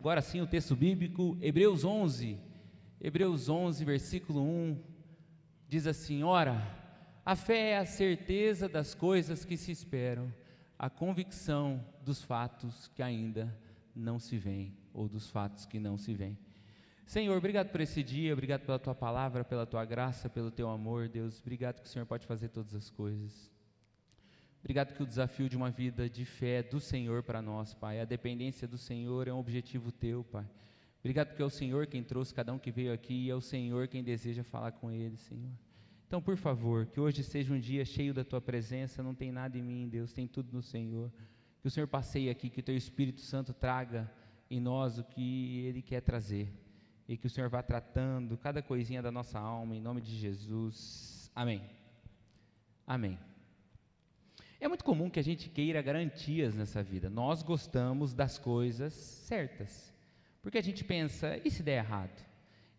Agora sim, o texto bíblico, Hebreus 11. Hebreus 11, versículo 1, diz assim: Ora, a fé é a certeza das coisas que se esperam, a convicção dos fatos que ainda não se veem, ou dos fatos que não se veem. Senhor, obrigado por esse dia, obrigado pela tua palavra, pela tua graça, pelo teu amor, Deus. Obrigado que o Senhor pode fazer todas as coisas. Obrigado que o desafio de uma vida de fé do Senhor para nós, Pai, a dependência do Senhor é um objetivo teu, Pai. Obrigado porque é o Senhor quem trouxe cada um que veio aqui e é o Senhor quem deseja falar com ele, Senhor. Então, por favor, que hoje seja um dia cheio da tua presença, não tem nada em mim, Deus, tem tudo no Senhor. Que o Senhor passeie aqui, que o teu Espírito Santo traga em nós o que ele quer trazer. E que o Senhor vá tratando cada coisinha da nossa alma, em nome de Jesus. Amém. Amém. É muito comum que a gente queira garantias nessa vida. Nós gostamos das coisas certas. Porque a gente pensa, e se der errado?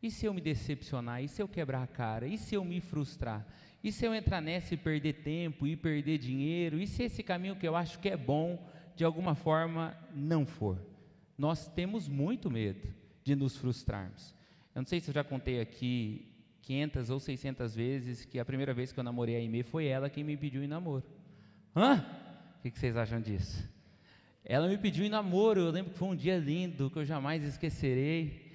E se eu me decepcionar? E se eu quebrar a cara? E se eu me frustrar? E se eu entrar nessa e perder tempo e perder dinheiro? E se esse caminho que eu acho que é bom, de alguma forma, não for? Nós temos muito medo de nos frustrarmos. Eu não sei se eu já contei aqui 500 ou 600 vezes que a primeira vez que eu namorei a Aimee foi ela quem me pediu em namoro. Hã? O que, vocês acham disso? Ela me pediu em namoro, eu lembro que foi um dia lindo, que eu jamais esquecerei.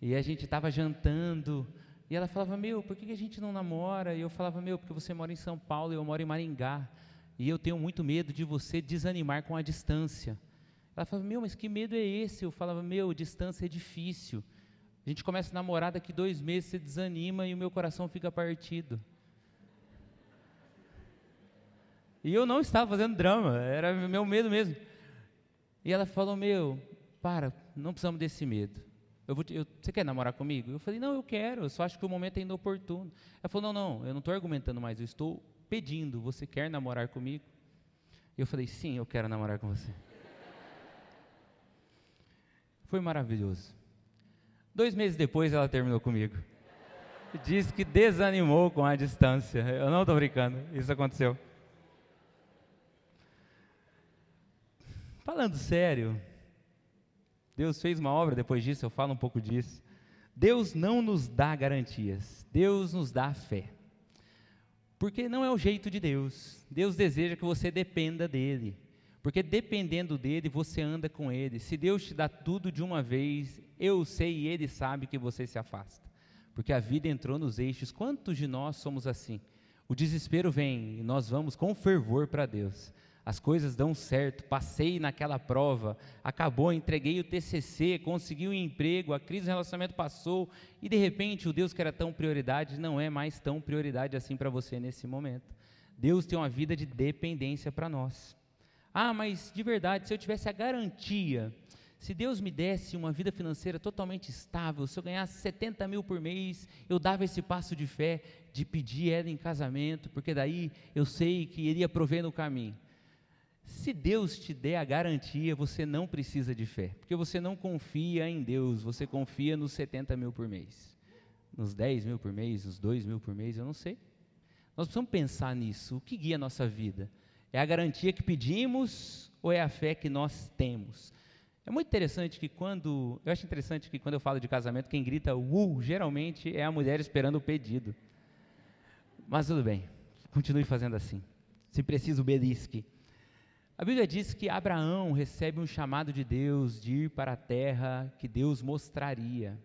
E a gente estava jantando, e ela falava, meu, por que, que a gente não namora? E eu falava, meu, porque você mora em São Paulo e eu moro em Maringá. E eu tenho muito medo de você desanimar com a distância. Ela falava, meu, mas que medo é esse? Eu falava, meu, distância é difícil. A gente começa a namorar, daqui dois meses você desanima e o meu coração fica partido. E eu não estava fazendo drama, era meu medo mesmo. E ela falou: Meu, para, não precisamos desse medo. Eu vou te, eu, você quer namorar comigo? Eu falei: Não, eu quero, eu só acho que o momento é inoportuno. Ela falou: Não, não, eu não estou argumentando mais, eu estou pedindo. Você quer namorar comigo? Eu falei: Sim, eu quero namorar com você. Foi maravilhoso. Dois meses depois ela terminou comigo. Diz que desanimou com a distância. Eu não estou brincando, isso aconteceu. Falando sério, Deus fez uma obra depois disso, eu falo um pouco disso. Deus não nos dá garantias, Deus nos dá fé. Porque não é o jeito de Deus. Deus deseja que você dependa dele. Porque dependendo dele, você anda com ele. Se Deus te dá tudo de uma vez, eu sei e ele sabe que você se afasta. Porque a vida entrou nos eixos. Quantos de nós somos assim? O desespero vem e nós vamos com fervor para Deus as coisas dão certo, passei naquela prova, acabou, entreguei o TCC, consegui um emprego, a crise do relacionamento passou, e de repente o Deus que era tão prioridade não é mais tão prioridade assim para você nesse momento. Deus tem uma vida de dependência para nós. Ah, mas de verdade, se eu tivesse a garantia, se Deus me desse uma vida financeira totalmente estável, se eu ganhasse 70 mil por mês, eu dava esse passo de fé de pedir ela em casamento, porque daí eu sei que iria prover no caminho. Se Deus te der a garantia, você não precisa de fé, porque você não confia em Deus, você confia nos 70 mil por mês, nos 10 mil por mês, nos 2 mil por mês, eu não sei. Nós precisamos pensar nisso. O que guia a nossa vida? É a garantia que pedimos ou é a fé que nós temos? É muito interessante que quando. Eu acho interessante que quando eu falo de casamento, quem grita uh, geralmente é a mulher esperando o pedido. Mas tudo bem, continue fazendo assim. Se preciso, belisque. A Bíblia diz que Abraão recebe um chamado de Deus de ir para a terra que Deus mostraria.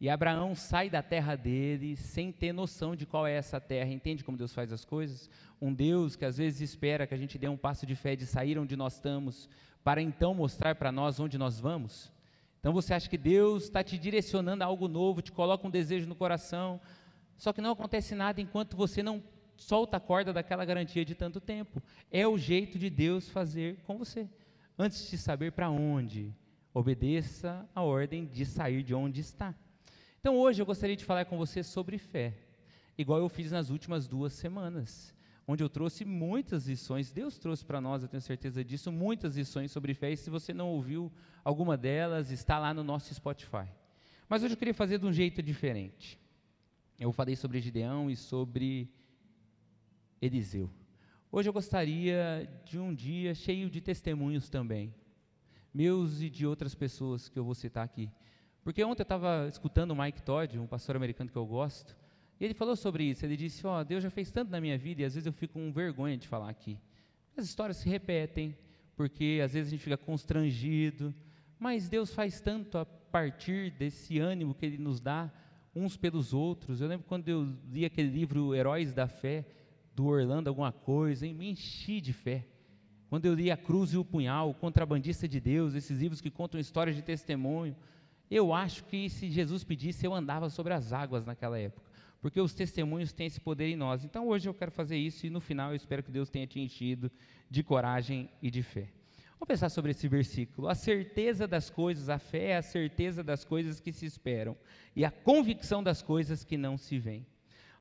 E Abraão sai da terra dele sem ter noção de qual é essa terra. Entende como Deus faz as coisas? Um Deus que às vezes espera que a gente dê um passo de fé de sair onde nós estamos, para então mostrar para nós onde nós vamos. Então você acha que Deus está te direcionando a algo novo, te coloca um desejo no coração, só que não acontece nada enquanto você não solta a corda daquela garantia de tanto tempo. É o jeito de Deus fazer com você. Antes de saber para onde, obedeça a ordem de sair de onde está. Então hoje eu gostaria de falar com você sobre fé, igual eu fiz nas últimas duas semanas, onde eu trouxe muitas lições. Deus trouxe para nós, eu tenho certeza disso, muitas lições sobre fé. E se você não ouviu alguma delas, está lá no nosso Spotify. Mas hoje eu queria fazer de um jeito diferente. Eu falei sobre Gideão e sobre Eliseu. Hoje eu gostaria de um dia cheio de testemunhos também. meus e de outras pessoas que eu vou citar aqui. Porque ontem eu estava escutando o Mike Todd, um pastor americano que eu gosto, e ele falou sobre isso. Ele disse: Ó, oh, Deus já fez tanto na minha vida e às vezes eu fico com vergonha de falar aqui. As histórias se repetem, porque às vezes a gente fica constrangido, mas Deus faz tanto a partir desse ânimo que Ele nos dá uns pelos outros. Eu lembro quando eu li aquele livro Heróis da Fé, do Orlando, alguma coisa, e me enchi de fé. Quando eu li A Cruz e o Punhal, O Contrabandista de Deus, esses livros que contam histórias de testemunho, eu acho que se Jesus pedisse, eu andava sobre as águas naquela época, porque os testemunhos têm esse poder em nós. Então hoje eu quero fazer isso e no final eu espero que Deus tenha te enchido de coragem e de fé. Vamos pensar sobre esse versículo. A certeza das coisas, a fé é a certeza das coisas que se esperam e a convicção das coisas que não se veem.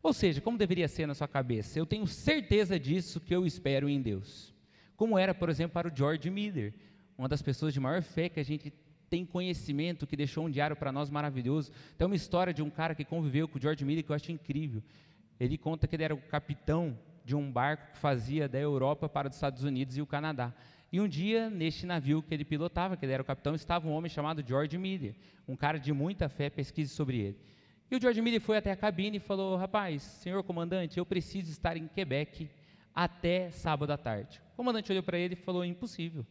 Ou seja, como deveria ser na sua cabeça? Eu tenho certeza disso que eu espero em Deus. Como era, por exemplo, para o George Miller, uma das pessoas de maior fé que a gente tem conhecimento, que deixou um diário para nós maravilhoso. Tem uma história de um cara que conviveu com o George Miller que eu acho incrível. Ele conta que ele era o capitão de um barco que fazia da Europa para os Estados Unidos e o Canadá. E um dia, neste navio que ele pilotava, que ele era o capitão, estava um homem chamado George Miller, um cara de muita fé, pesquise sobre ele. E o George Miller foi até a cabine e falou: Rapaz, senhor comandante, eu preciso estar em Quebec até sábado à tarde. O comandante olhou para ele e falou: Impossível.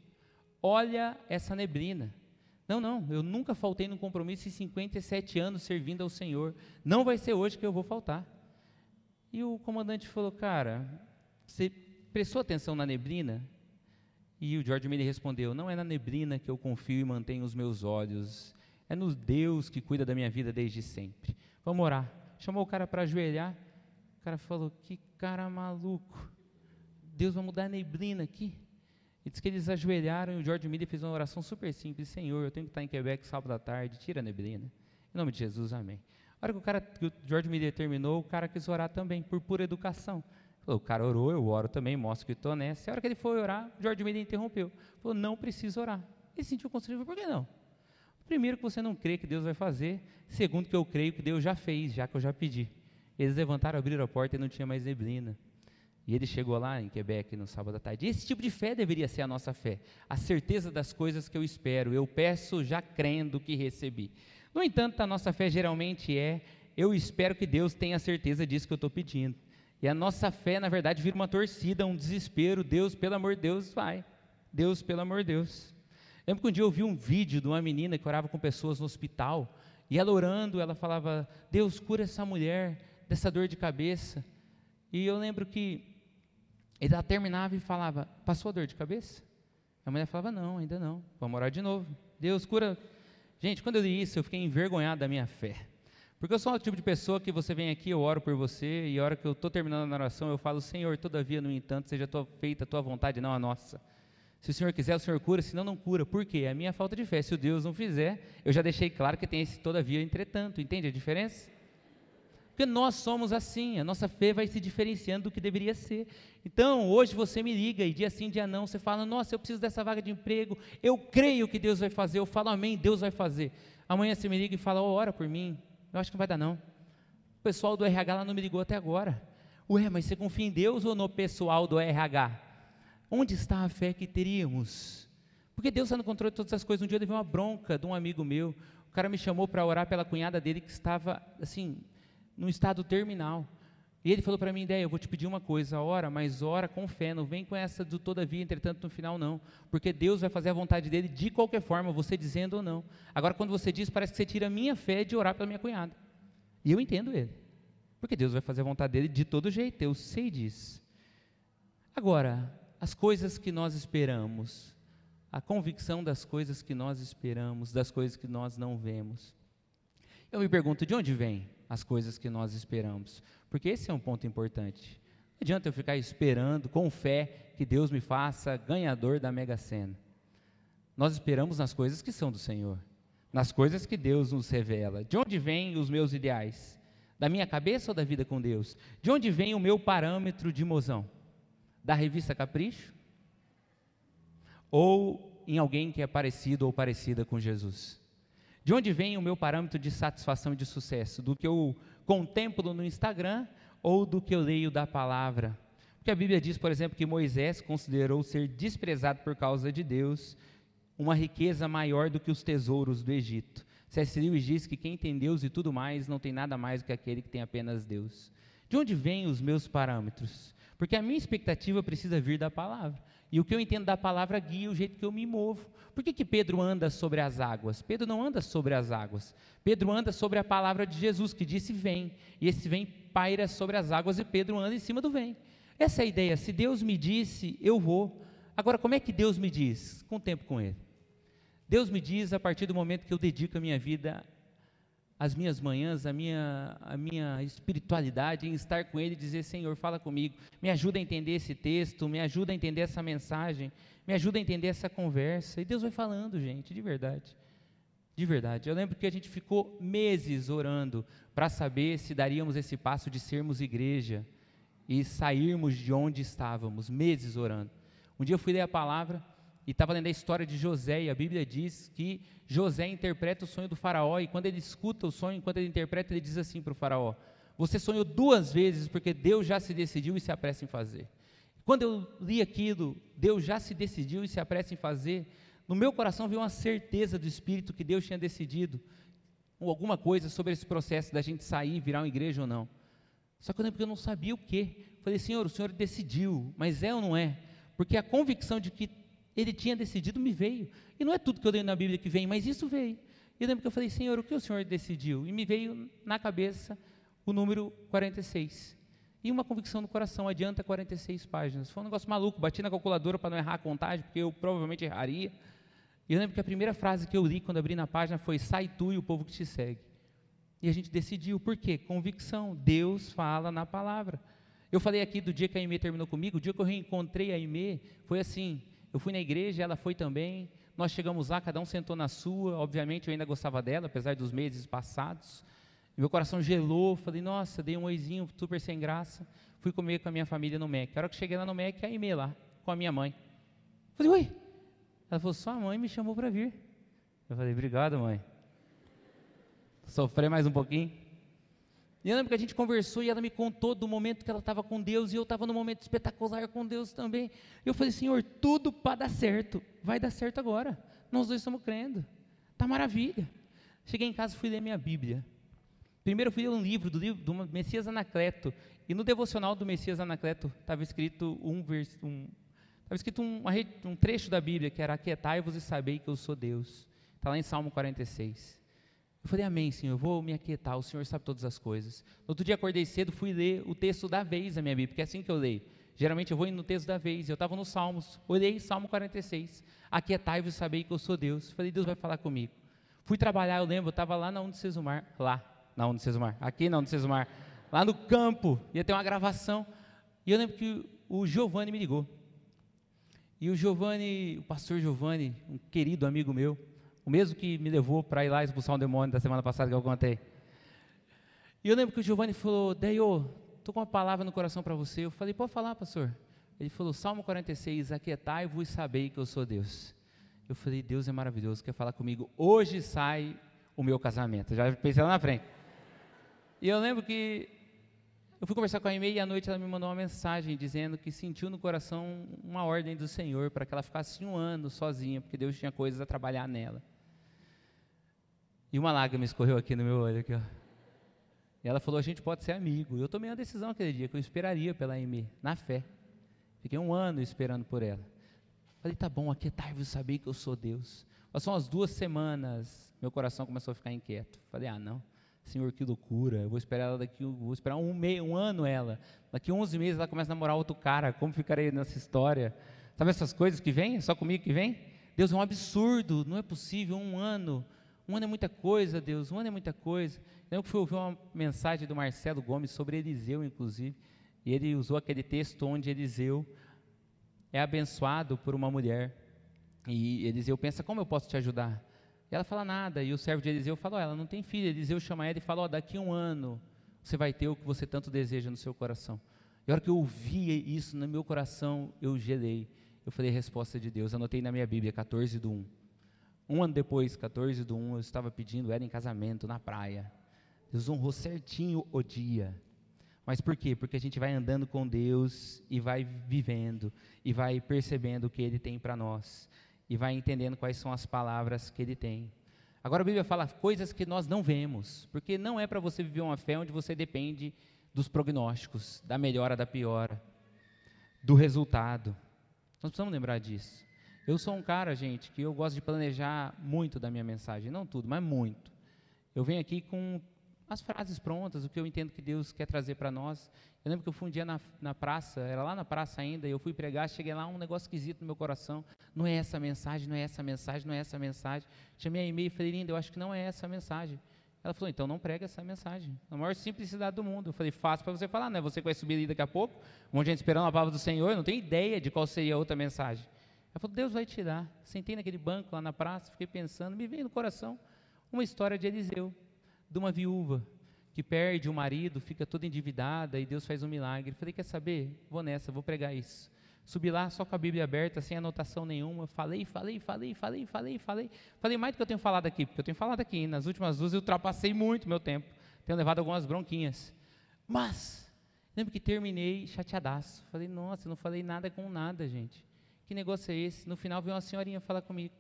Olha essa neblina. Não, não, eu nunca faltei num compromisso em 57 anos servindo ao Senhor. Não vai ser hoje que eu vou faltar. E o comandante falou: Cara, você prestou atenção na neblina? E o George Miller respondeu: Não é na neblina que eu confio e mantenho os meus olhos. É no Deus que cuida da minha vida desde sempre. Vamos orar. Chamou o cara para ajoelhar. O cara falou: Que cara maluco. Deus vai mudar a neblina aqui. E diz que eles ajoelharam e o George Miller fez uma oração super simples: Senhor, eu tenho que estar em Quebec sábado à tarde, tira a neblina. Em nome de Jesus, amém. A hora que o, cara, que o George Miller terminou, o cara quis orar também, por pura educação. O cara orou, eu oro também, mostro que estou nessa. A hora que ele foi orar, o George Miller interrompeu. Falou: Não precisa orar. Ele sentiu constrangido, por que não? Primeiro, que você não crê que Deus vai fazer. Segundo, que eu creio que Deus já fez, já que eu já pedi. Eles levantaram, abriram a porta e não tinha mais neblina. E ele chegou lá em Quebec no sábado à tarde. Esse tipo de fé deveria ser a nossa fé. A certeza das coisas que eu espero. Eu peço já crendo que recebi. No entanto, a nossa fé geralmente é: eu espero que Deus tenha certeza disso que eu estou pedindo. E a nossa fé, na verdade, vira uma torcida, um desespero. Deus, pelo amor de Deus, vai. Deus, pelo amor de Deus. Lembro que um dia eu vi um vídeo de uma menina que orava com pessoas no hospital, e ela orando, ela falava: Deus, cura essa mulher dessa dor de cabeça. E eu lembro que ela terminava e falava: Passou a dor de cabeça? A mulher falava: Não, ainda não, vamos orar de novo. Deus, cura. Gente, quando eu li isso, eu fiquei envergonhado da minha fé. Porque eu sou o tipo de pessoa que você vem aqui, eu oro por você, e a hora que eu estou terminando a oração, eu falo: Senhor, todavia, no entanto, seja tua, feita a tua vontade, não a nossa. Se o Senhor quiser, o Senhor cura, senão não cura. Por quê? É a minha falta de fé. Se o Deus não fizer, eu já deixei claro que tem esse todavia, entretanto. Entende a diferença? Porque nós somos assim, a nossa fé vai se diferenciando do que deveria ser. Então, hoje você me liga e dia sim, dia não, você fala: Nossa, eu preciso dessa vaga de emprego, eu creio que Deus vai fazer, eu falo Amém, Deus vai fazer. Amanhã você me liga e fala: oh, Ora por mim, eu acho que não vai dar não. O pessoal do RH lá não me ligou até agora. Ué, mas você confia em Deus ou no pessoal do RH? Onde está a fé que teríamos? Porque Deus está no controle de todas as coisas. Um dia eu levei uma bronca de um amigo meu. O cara me chamou para orar pela cunhada dele que estava, assim, num estado terminal. E ele falou para mim, ideia, eu vou te pedir uma coisa, ora, mas ora com fé, não vem com essa do todavia, entretanto, no final não, porque Deus vai fazer a vontade dele de qualquer forma, você dizendo ou não. Agora, quando você diz, parece que você tira a minha fé de orar pela minha cunhada. E eu entendo ele, porque Deus vai fazer a vontade dele de todo jeito, eu sei disso. Agora, as coisas que nós esperamos, a convicção das coisas que nós esperamos, das coisas que nós não vemos. Eu me pergunto, de onde vêm as coisas que nós esperamos? Porque esse é um ponto importante. Não adianta eu ficar esperando com fé que Deus me faça ganhador da Mega Sena. Nós esperamos nas coisas que são do Senhor, nas coisas que Deus nos revela. De onde vêm os meus ideais? Da minha cabeça ou da vida com Deus? De onde vem o meu parâmetro de mozão? Da revista Capricho? Ou em alguém que é parecido ou parecida com Jesus? De onde vem o meu parâmetro de satisfação e de sucesso? Do que eu contemplo no Instagram ou do que eu leio da palavra? Porque a Bíblia diz, por exemplo, que Moisés considerou ser desprezado por causa de Deus uma riqueza maior do que os tesouros do Egito. C.S. Lewis diz que quem tem Deus e tudo mais não tem nada mais do que aquele que tem apenas Deus. De onde vêm os meus parâmetros? Porque a minha expectativa precisa vir da palavra. E o que eu entendo da palavra guia o jeito que eu me movo. Por que, que Pedro anda sobre as águas? Pedro não anda sobre as águas. Pedro anda sobre a palavra de Jesus, que disse vem. E esse vem paira sobre as águas e Pedro anda em cima do vem. Essa é a ideia. Se Deus me disse, eu vou. Agora, como é que Deus me diz? Com o tempo com Ele. Deus me diz a partir do momento que eu dedico a minha vida, as minhas manhãs, a minha, a minha espiritualidade em estar com Ele e dizer: Senhor, fala comigo, me ajuda a entender esse texto, me ajuda a entender essa mensagem, me ajuda a entender essa conversa. E Deus vai falando, gente, de verdade. De verdade. Eu lembro que a gente ficou meses orando para saber se daríamos esse passo de sermos igreja e sairmos de onde estávamos, meses orando. Um dia eu fui ler a palavra e estava lendo a história de José, e a Bíblia diz que José interpreta o sonho do faraó, e quando ele escuta o sonho, enquanto ele interpreta, ele diz assim para o faraó: Você sonhou duas vezes, porque Deus já se decidiu e se apressa em fazer. Quando eu li aquilo, Deus já se decidiu e se apressa em fazer, no meu coração veio uma certeza do Espírito que Deus tinha decidido alguma coisa sobre esse processo da gente sair, virar uma igreja ou não. Só que eu lembro que eu não sabia o que. Falei, Senhor, o Senhor decidiu, mas é ou não é? Porque a convicção de que Ele tinha decidido me veio. E não é tudo que eu leio na Bíblia que vem, mas isso veio. E eu lembro que eu falei, Senhor, o que o Senhor decidiu? E me veio na cabeça o número 46. E uma convicção no coração, adianta 46 páginas. Foi um negócio maluco, bati na calculadora para não errar a contagem, porque eu provavelmente erraria. E eu lembro que a primeira frase que eu li quando abri na página foi: Sai tu e o povo que te segue. E a gente decidiu, por quê? Convicção. Deus fala na palavra. Eu falei aqui do dia que a Aimee terminou comigo, o dia que eu reencontrei a Aimee, foi assim, eu fui na igreja, ela foi também, nós chegamos lá, cada um sentou na sua, obviamente eu ainda gostava dela, apesar dos meses passados, meu coração gelou, falei, nossa, dei um oizinho super sem graça, fui comer com a minha família no MEC, a hora que cheguei lá no MEC, a Aimee lá, com a minha mãe, falei, oi, ela falou, sua mãe me chamou para vir, eu falei, obrigado mãe, sofrer mais um pouquinho, e eu lembro que a gente conversou e ela me contou do momento que ela estava com Deus e eu estava no momento espetacular com Deus também. Eu falei, Senhor, tudo para dar certo, vai dar certo agora. Nós dois estamos crendo, tá maravilha. Cheguei em casa e fui ler minha Bíblia. Primeiro fui ler um livro do livro do Messias Anacleto e no devocional do Messias Anacleto estava escrito um um estava escrito um, um trecho da Bíblia que era aquietai-vos e sabei que eu sou Deus. Está lá em Salmo 46. Eu falei, amém, Senhor, eu vou me aquietar, o Senhor sabe todas as coisas. No outro dia acordei cedo, fui ler o texto da vez da minha Bíblia, porque é assim que eu leio. Geralmente eu vou no texto da vez, eu estava nos Salmos, olhei Salmo 46, aquietai-vos sabei que eu sou Deus. Falei, Deus vai falar comigo. Fui trabalhar, eu lembro, eu estava lá na Unicesumar, lá, na Unicesumar, aqui na Unicesumar, lá no campo, ia ter uma gravação, e eu lembro que o Giovanni me ligou. E o Giovanni, o pastor Giovanni, um querido amigo meu, o mesmo que me levou para ir lá expulsar um demônio da semana passada que eu contei. E eu lembro que o Giovanni falou, Deio, estou com uma palavra no coração para você. Eu falei, pode falar, pastor. Ele falou, Salmo 46, aquietai-vos e sabei que eu sou Deus. Eu falei, Deus é maravilhoso, quer falar comigo. Hoje sai o meu casamento. Já pensei lá na frente. E eu lembro que eu fui conversar com a e-mail e à noite ela me mandou uma mensagem dizendo que sentiu no coração uma ordem do Senhor para que ela ficasse um ano sozinha, porque Deus tinha coisas a trabalhar nela. E uma lágrima escorreu aqui no meu olho. Aqui, ó. E ela falou: a gente pode ser amigo. Eu tomei uma decisão aquele dia que eu esperaria pela Amy, na fé. Fiquei um ano esperando por ela. Falei: tá bom, aqui é tarde, saber que eu sou Deus. Passou umas duas semanas, meu coração começou a ficar inquieto. Falei: ah, não. Senhor, que loucura. Eu vou esperar ela daqui, vou esperar um, meio, um ano ela. Daqui 11 meses ela começa a namorar outro cara. Como ficarei nessa história? Sabe essas coisas que vêm? Só comigo que vem? Deus é um absurdo. Não é possível um ano um ano é muita coisa, Deus, um ano é muita coisa. Eu fui ouvir uma mensagem do Marcelo Gomes sobre Eliseu, inclusive, e ele usou aquele texto onde Eliseu é abençoado por uma mulher. E Eliseu pensa, como eu posso te ajudar? E ela fala nada, e o servo de Eliseu fala, oh, ela não tem filho. Eliseu chama ela e fala, oh, daqui a um ano você vai ter o que você tanto deseja no seu coração. E a hora que eu ouvi isso no meu coração, eu gelei. Eu falei, resposta de Deus. Anotei na minha Bíblia, 14 do 1. Um ano depois, 14 de 1, eu estava pedindo ela em casamento na praia. Deus honrou certinho o dia. Mas por quê? Porque a gente vai andando com Deus e vai vivendo e vai percebendo o que Ele tem para nós. e vai entendendo quais são as palavras que ele tem. Agora a Bíblia fala coisas que nós não vemos, porque não é para você viver uma fé onde você depende dos prognósticos, da melhora, da piora, do resultado. Nós precisamos lembrar disso. Eu sou um cara, gente, que eu gosto de planejar muito da minha mensagem, não tudo, mas muito. Eu venho aqui com as frases prontas, o que eu entendo que Deus quer trazer para nós. Eu lembro que eu fui um dia na, na praça, era lá na praça ainda, e eu fui pregar, cheguei lá, um negócio esquisito no meu coração. Não é essa mensagem, não é essa mensagem, não é essa mensagem. Chamei a e-mail e falei, linda, eu acho que não é essa mensagem. Ela falou, então não prega essa mensagem. Na maior simplicidade do mundo. Eu falei, fácil para você falar, né? Você vai subir ali daqui a pouco, um monte de gente esperando a palavra do Senhor, não tenho ideia de qual seria a outra mensagem. Ela falou, Deus vai tirar. Sentei naquele banco lá na praça, fiquei pensando, me veio no coração uma história de Eliseu, de uma viúva que perde o marido, fica toda endividada e Deus faz um milagre. Falei, quer saber? Vou nessa, vou pregar isso. Subi lá só com a Bíblia aberta, sem anotação nenhuma. Falei, falei, falei, falei, falei, falei. Falei mais do que eu tenho falado aqui, porque eu tenho falado aqui. Nas últimas duas eu ultrapassei muito meu tempo. Tenho levado algumas bronquinhas. Mas, lembro que terminei chateadaço. Falei, nossa, não falei nada com nada, gente. Que negócio é esse? No final veio uma senhorinha falar comigo.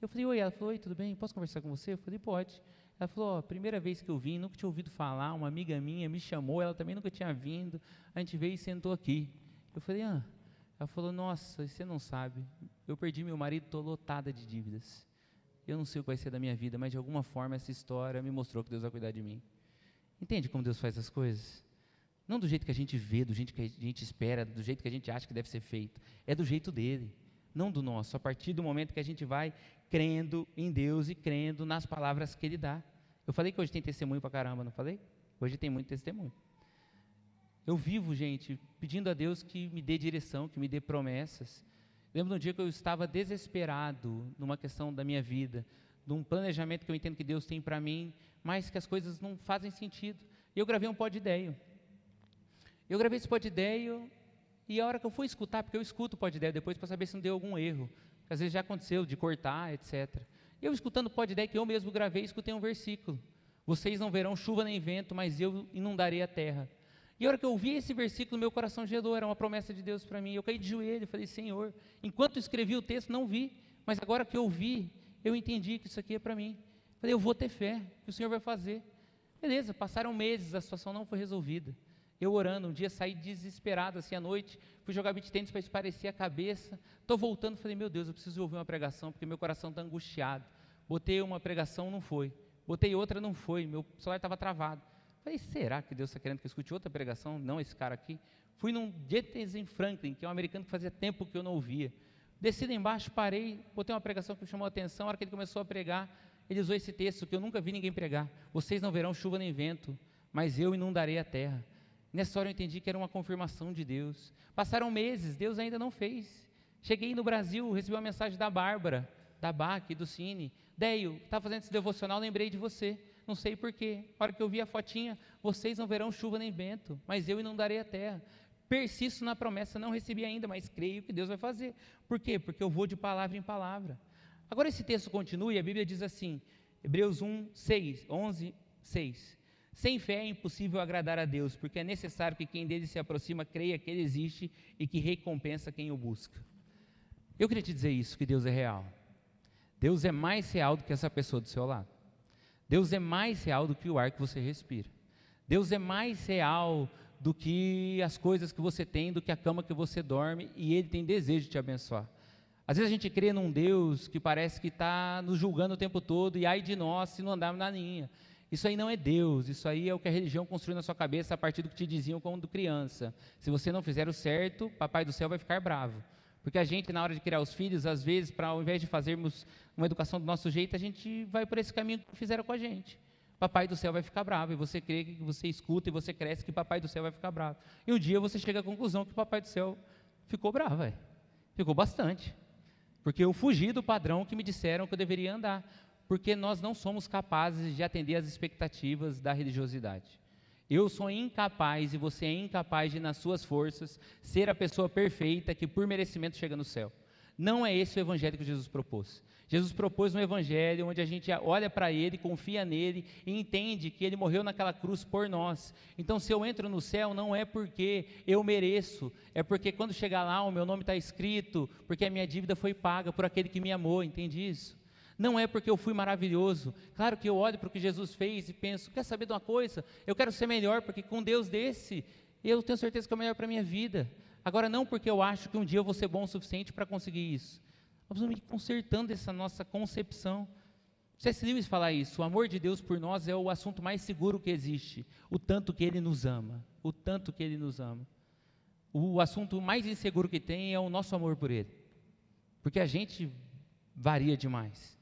Eu falei, oi, ela falou, oi, tudo bem? Posso conversar com você? Eu falei, pode. Ela falou, ó, primeira vez que eu vim, nunca tinha ouvido falar, uma amiga minha me chamou, ela também nunca tinha vindo, a gente veio e sentou aqui. Eu falei, ah, ela falou, nossa, você não sabe, eu perdi meu marido, estou lotada de dívidas. Eu não sei o que vai ser da minha vida, mas de alguma forma essa história me mostrou que Deus vai cuidar de mim. Entende como Deus faz as coisas? Não do jeito que a gente vê, do jeito que a gente espera, do jeito que a gente acha que deve ser feito. É do jeito dele, não do nosso. A partir do momento que a gente vai crendo em Deus e crendo nas palavras que Ele dá. Eu falei que hoje tem testemunho para caramba, não falei? Hoje tem muito testemunho. Eu vivo, gente, pedindo a Deus que me dê direção, que me dê promessas. Lembro de um dia que eu estava desesperado numa questão da minha vida, num planejamento que eu entendo que Deus tem para mim, mas que as coisas não fazem sentido. E eu gravei um pó de ideia. Eu gravei esse ideia e a hora que eu fui escutar, porque eu escuto o ideia depois para saber se não deu algum erro às vezes já aconteceu, de cortar, etc. Eu escutando o pode ideia que eu mesmo gravei, escutei um versículo. Vocês não verão chuva nem vento, mas eu inundarei a terra. E a hora que eu ouvi esse versículo, meu coração gelou, era uma promessa de Deus para mim. Eu caí de joelho e falei, Senhor, enquanto escrevi o texto, não vi, mas agora que eu vi, eu entendi que isso aqui é para mim. Falei, eu vou ter fé, que o Senhor vai fazer. Beleza, passaram meses, a situação não foi resolvida. Eu orando, um dia saí desesperado assim à noite, fui jogar beat tênis para esparecer a cabeça. Estou voltando, falei, meu Deus, eu preciso ouvir uma pregação, porque meu coração está angustiado. Botei uma pregação, não foi. Botei outra, não foi. Meu celular estava travado. Falei, será que Deus está querendo que eu escute outra pregação? Não esse cara aqui. Fui num em Franklin, que é um americano que fazia tempo que eu não ouvia. Desci lá embaixo, parei, botei uma pregação que me chamou a atenção. A hora que ele começou a pregar, ele usou esse texto que eu nunca vi ninguém pregar. Vocês não verão chuva nem vento, mas eu inundarei a terra. Nessa hora eu entendi que era uma confirmação de Deus. Passaram meses, Deus ainda não fez. Cheguei no Brasil, recebi uma mensagem da Bárbara, da BAC, do Cine. Deio, estava fazendo esse devocional, lembrei de você. Não sei porquê. A hora que eu vi a fotinha, vocês não verão chuva nem vento, mas eu inundarei a terra. Persisto na promessa, não recebi ainda, mas creio que Deus vai fazer. Por quê? Porque eu vou de palavra em palavra. Agora esse texto continua e a Bíblia diz assim, Hebreus 1, 6, 11, 6. Sem fé é impossível agradar a Deus, porque é necessário que quem dele se aproxima creia que ele existe e que recompensa quem o busca. Eu queria te dizer isso, que Deus é real. Deus é mais real do que essa pessoa do seu lado. Deus é mais real do que o ar que você respira. Deus é mais real do que as coisas que você tem, do que a cama que você dorme, e Ele tem desejo de te abençoar. Às vezes a gente crê num Deus que parece que está nos julgando o tempo todo, e ai de nós se não andarmos na linha. Isso aí não é Deus, isso aí é o que a religião construiu na sua cabeça a partir do que te diziam quando criança. Se você não fizer o certo, papai do céu vai ficar bravo. Porque a gente, na hora de criar os filhos, às vezes, para ao invés de fazermos uma educação do nosso jeito, a gente vai por esse caminho que fizeram com a gente. Papai do céu vai ficar bravo, e você crê que você escuta e você cresce que papai do céu vai ficar bravo. E um dia você chega à conclusão que papai do céu ficou bravo, véio. ficou bastante. Porque eu fugi do padrão que me disseram que eu deveria andar porque nós não somos capazes de atender às expectativas da religiosidade. Eu sou incapaz e você é incapaz de, nas suas forças, ser a pessoa perfeita que por merecimento chega no céu. Não é esse o evangelho que Jesus propôs. Jesus propôs um evangelho onde a gente olha para ele, confia nele e entende que ele morreu naquela cruz por nós. Então, se eu entro no céu, não é porque eu mereço, é porque quando chegar lá o meu nome está escrito, porque a minha dívida foi paga por aquele que me amou, entende isso? Não é porque eu fui maravilhoso. Claro que eu olho para o que Jesus fez e penso: quer saber de uma coisa? Eu quero ser melhor, porque com Deus desse, eu tenho certeza que é o melhor para a minha vida. Agora, não porque eu acho que um dia eu vou ser bom o suficiente para conseguir isso nós vamos ir consertando essa nossa concepção. C.S. Lewis fala isso, o amor de Deus por nós é o assunto mais seguro que existe, o tanto que Ele nos ama, o tanto que Ele nos ama. O assunto mais inseguro que tem é o nosso amor por Ele, porque a gente varia demais,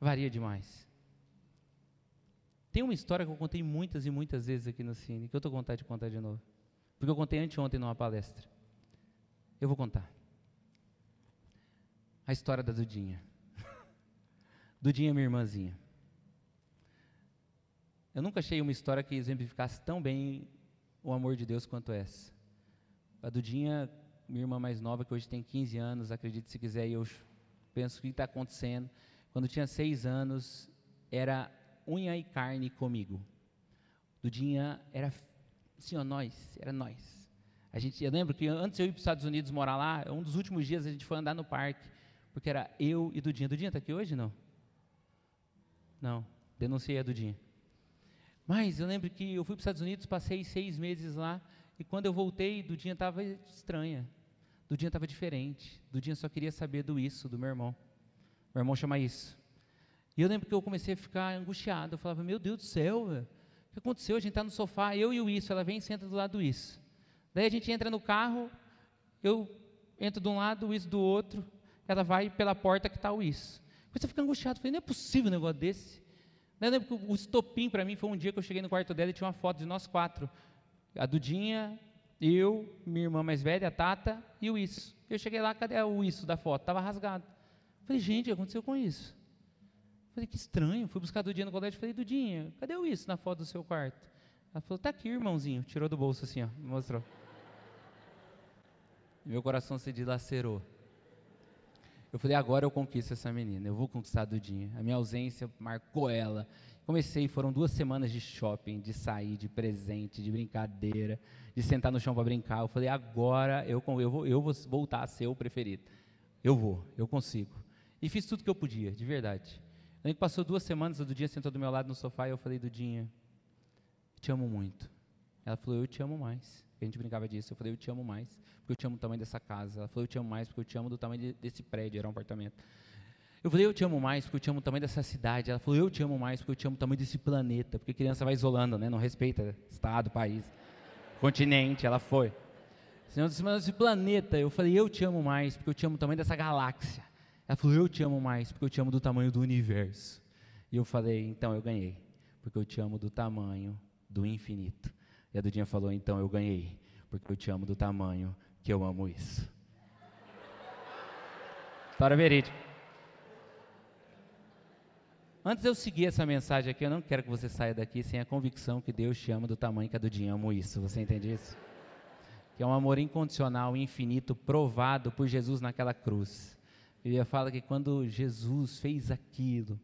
varia demais. Tem uma história que eu contei muitas e muitas vezes aqui no Cine, que eu estou com vontade de contar de novo, porque eu contei anteontem numa palestra. Eu vou contar a história da Dudinha. Dudinha, minha irmãzinha. Eu nunca achei uma história que exemplificasse tão bem o amor de Deus quanto essa. A Dudinha, minha irmã mais nova, que hoje tem 15 anos, acredite se quiser, e eu penso o que está acontecendo. Quando tinha seis anos, era unha e carne comigo. Dudinha era, assim, ó, nós, era nós. A gente, eu lembro que antes eu ir para os Estados Unidos morar lá, um dos últimos dias a gente foi andar no parque porque era eu e Dudinha. Dudinha está aqui hoje? Não. Não, denunciei a Dudinha. Mas eu lembro que eu fui para os Estados Unidos, passei seis meses lá, e quando eu voltei, Dudinha estava estranha. Dudinha estava diferente. Dudinha só queria saber do isso, do meu irmão. Meu irmão chama isso. E eu lembro que eu comecei a ficar angustiado. Eu falava, meu Deus do céu, véio, o que aconteceu? A gente está no sofá, eu e o isso. Ela vem e senta do lado do isso. Daí a gente entra no carro, eu entro de um lado, o isso do outro ela vai pela porta que está o isso. Você fica angustiado, falei, não é possível um negócio desse. Eu lembro que o estopim para mim foi um dia que eu cheguei no quarto dela e tinha uma foto de nós quatro. A Dudinha, eu, minha irmã mais velha, a Tata e o isso. Eu cheguei lá, cadê o isso da foto? Estava rasgado. Falei, gente, o que aconteceu com isso? Falei, que estranho. Fui buscar a Dudinha no colégio. Falei, Dudinha, cadê o isso na foto do seu quarto? Ela falou, tá aqui, irmãozinho. Tirou do bolso assim, ó, mostrou. Meu coração se dilacerou. Eu falei, agora eu conquisto essa menina, eu vou conquistar a Dudinha. A minha ausência marcou ela. Comecei, foram duas semanas de shopping, de sair, de presente, de brincadeira, de sentar no chão para brincar. Eu falei, agora eu, eu, vou, eu vou voltar a ser o preferido. Eu vou, eu consigo. E fiz tudo que eu podia, de verdade. A gente passou duas semanas, a Dudinha sentou do meu lado no sofá e eu falei, Dudinha, te amo muito. Ela falou, eu te amo mais. A gente brincava disso. Eu falei, eu te amo mais, porque eu te amo do tamanho dessa casa. Ela falou, eu te amo mais, porque eu te amo do tamanho de, desse prédio, era um apartamento. Eu falei, eu te amo mais, porque eu te amo do tamanho dessa cidade. Ela falou, eu te amo mais, porque eu te amo do tamanho desse planeta. Porque criança vai isolando, né? Não respeita estado, país, continente. Ela foi. Senhor, desse planeta. Eu falei, eu te amo mais, porque eu te amo do tamanho dessa galáxia. Ela falou, eu te amo mais, porque eu te amo do tamanho do universo. E eu falei, então eu ganhei, porque eu te amo do tamanho do infinito. E a Dudinha falou: então eu ganhei, porque eu te amo do tamanho que eu amo isso. História verídica. Antes eu seguir essa mensagem aqui, eu não quero que você saia daqui sem a convicção que Deus te ama do tamanho que a Dudinha amo isso. Você entende isso? Que é um amor incondicional, infinito, provado por Jesus naquela cruz. Ele fala que quando Jesus fez aquilo,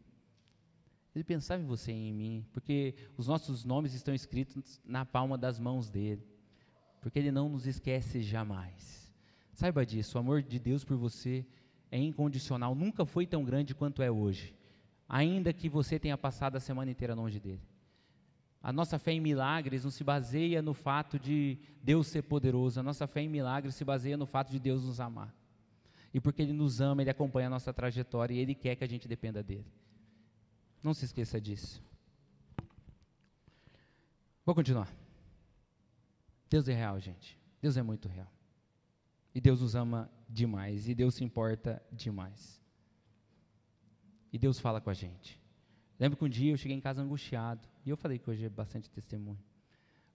ele pensava em você e em mim, porque os nossos nomes estão escritos na palma das mãos dele, porque ele não nos esquece jamais. Saiba disso, o amor de Deus por você é incondicional, nunca foi tão grande quanto é hoje, ainda que você tenha passado a semana inteira longe dele. A nossa fé em milagres não se baseia no fato de Deus ser poderoso, a nossa fé em milagres se baseia no fato de Deus nos amar. E porque Ele nos ama, Ele acompanha a nossa trajetória e Ele quer que a gente dependa dele. Não se esqueça disso. Vou continuar. Deus é real, gente. Deus é muito real. E Deus nos ama demais. E Deus se importa demais. E Deus fala com a gente. Lembro que um dia eu cheguei em casa angustiado. E eu falei que hoje é bastante testemunho.